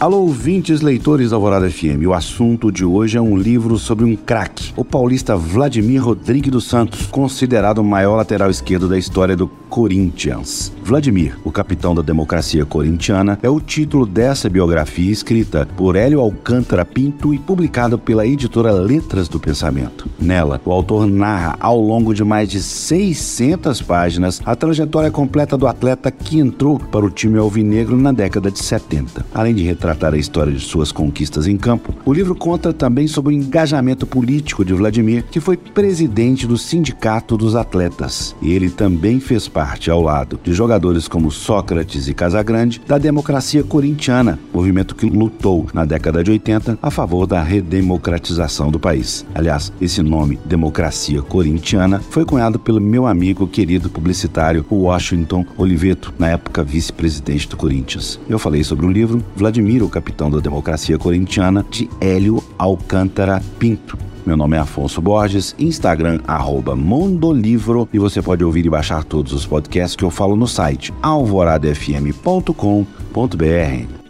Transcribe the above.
Alô, ouvintes leitores Alvorada FM. O assunto de hoje é um livro sobre um craque, o paulista Vladimir Rodrigues dos Santos, considerado o maior lateral esquerdo da história do Corinthians. Vladimir, o capitão da democracia corintiana, é o título dessa biografia escrita por Hélio Alcântara Pinto e publicada pela editora Letras do Pensamento. Nela, o autor narra ao longo de mais de 600 páginas a trajetória completa do atleta que entrou para o time alvinegro na década de 70. Além de retratar a história de suas conquistas em campo, o livro conta também sobre o engajamento político de Vladimir, que foi presidente do Sindicato dos Atletas. E ele também fez parte, ao lado de jogadores como Sócrates e Casagrande, da democracia corintiana, movimento que lutou na década de 80 a favor da redemocratização do país. Aliás, esse nome, Democracia Corintiana, foi cunhado pelo meu amigo querido publicitário Washington Oliveto, na época vice-presidente do Corinthians. Eu falei sobre o livro Vladimir o capitão da democracia corintiana, de Hélio Alcântara Pinto. Meu nome é Afonso Borges, Instagram arroba Mondolivro e você pode ouvir e baixar todos os podcasts que eu falo no site alvoradafm.com.br.